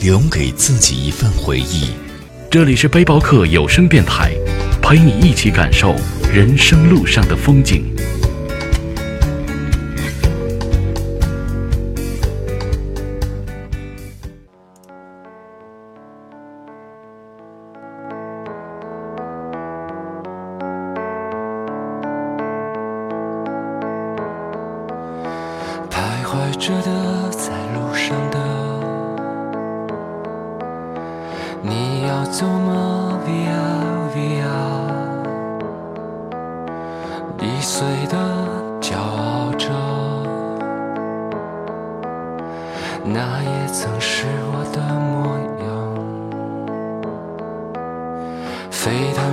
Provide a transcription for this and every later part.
留给自己一份回忆。这里是背包客有声电台，陪你一起感受人生路上的风景。徘徊着的，在路上的，走吗？Via Via，易碎的，骄傲着，那也曾是我的模样。沸腾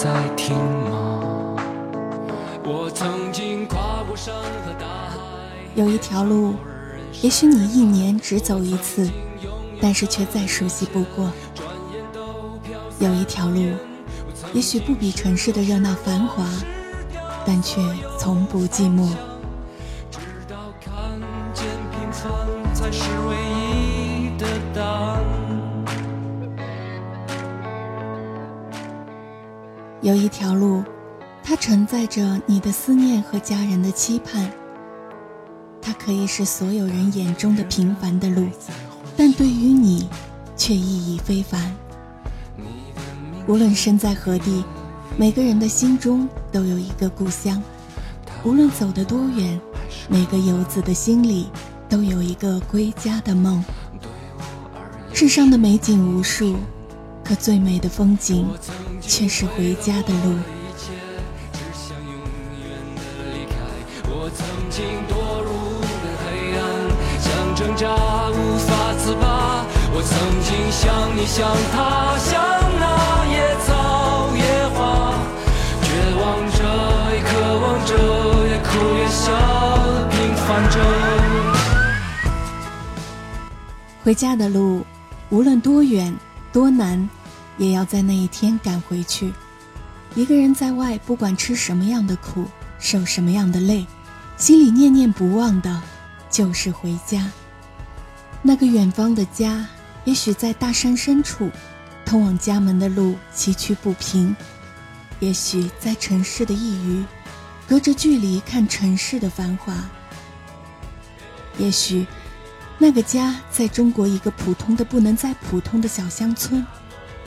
在听吗？我曾经跨过山和大海。有一条路，也许你一年只走一次，但是却再熟悉不过。有一条路，也许不比城市的热闹繁华，但却从不寂寞。直到看见平凡才是唯一有一条路，它承载着你的思念和家人的期盼。它可以是所有人眼中的平凡的路，但对于你，却意义非凡。无论身在何地，每个人的心中都有一个故乡。无论走得多远，每个游子的心里都有一个归家的梦。世上的美景无数，可最美的风景，却是回家的路。只想永远的离开。我曾经堕入了黑暗，想挣扎无法自拔。我曾经像你，像他，像那野草野花，绝望着，也渴望着，也哭也笑，平凡着。回家的路，无论多远多难，也要在那一天赶回去。一个人在外，不管吃什么样的苦，受什么样的累，心里念念不忘的，就是回家。那个远方的家，也许在大山深处，通往家门的路崎岖不平；也许在城市的一隅，隔着距离看城市的繁华；也许。那个家在中国一个普通的不能再普通的小乡村，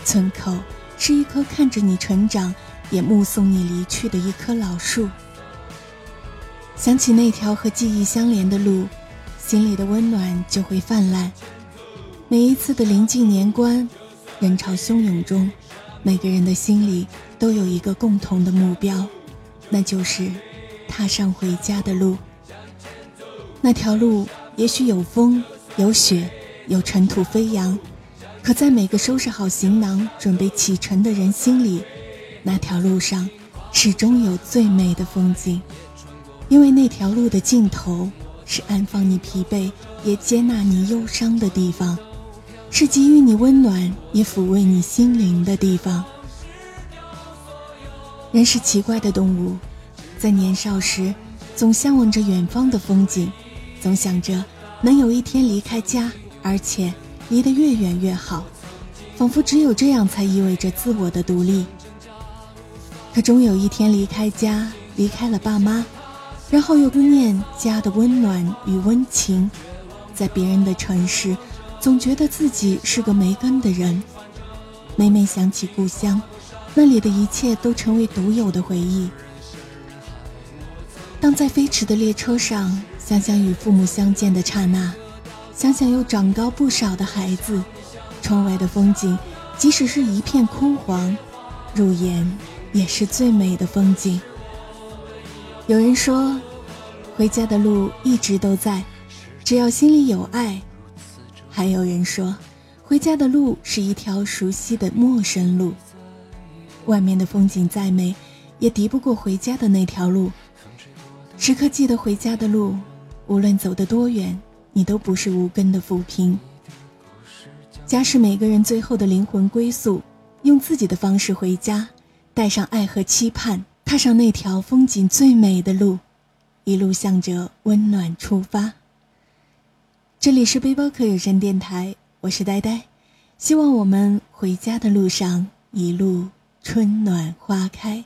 村口是一棵看着你成长，也目送你离去的一棵老树。想起那条和记忆相连的路，心里的温暖就会泛滥。每一次的临近年关，人潮汹涌中，每个人的心里都有一个共同的目标，那就是踏上回家的路。那条路。也许有风，有雪，有尘土飞扬，可在每个收拾好行囊、准备启程的人心里，那条路上始终有最美的风景。因为那条路的尽头，是安放你疲惫也接纳你忧伤的地方，是给予你温暖也抚慰你心灵的地方。人是奇怪的动物，在年少时，总向往着远方的风景。总想着能有一天离开家，而且离得越远越好，仿佛只有这样才意味着自我的独立。可终有一天离开家，离开了爸妈，然后又不念家的温暖与温情，在别人的城市，总觉得自己是个没根的人。每每想起故乡，那里的一切都成为独有的回忆。当在飞驰的列车上。想想与父母相见的刹那，想想又长高不少的孩子，窗外的风景，即使是一片枯黄，入眼也是最美的风景。有人说，回家的路一直都在，只要心里有爱；还有人说，回家的路是一条熟悉的陌生路，外面的风景再美，也敌不过回家的那条路。时刻记得回家的路，无论走得多远。你都不是无根的浮萍。家是每个人最后的灵魂归宿，用自己的方式回家，带上爱和期盼，踏上那条风景最美的路，一路向着温暖出发。这里是背包客有声电台，我是呆呆，希望我们回家的路上一路春暖花开。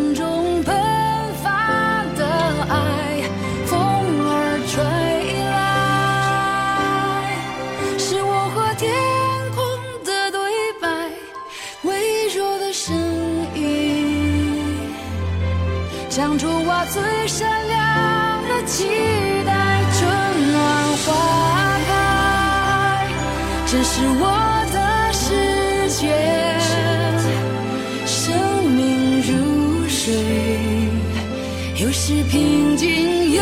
善良的期待，春暖花开，这是我的世界。生命如水，有时平静，有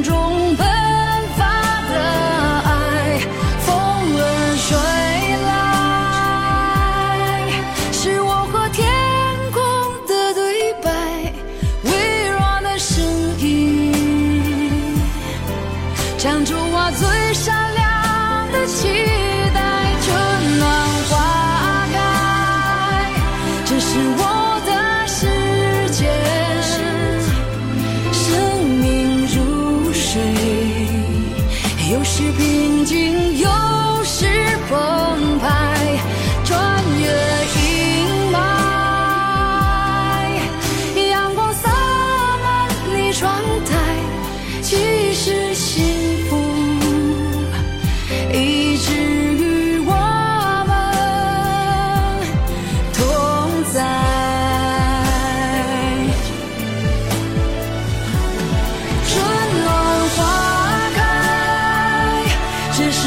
是我的世界。生命如水，有时平静，有时澎湃，穿越阴霾。阳光洒满你窗台，其实心。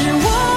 是我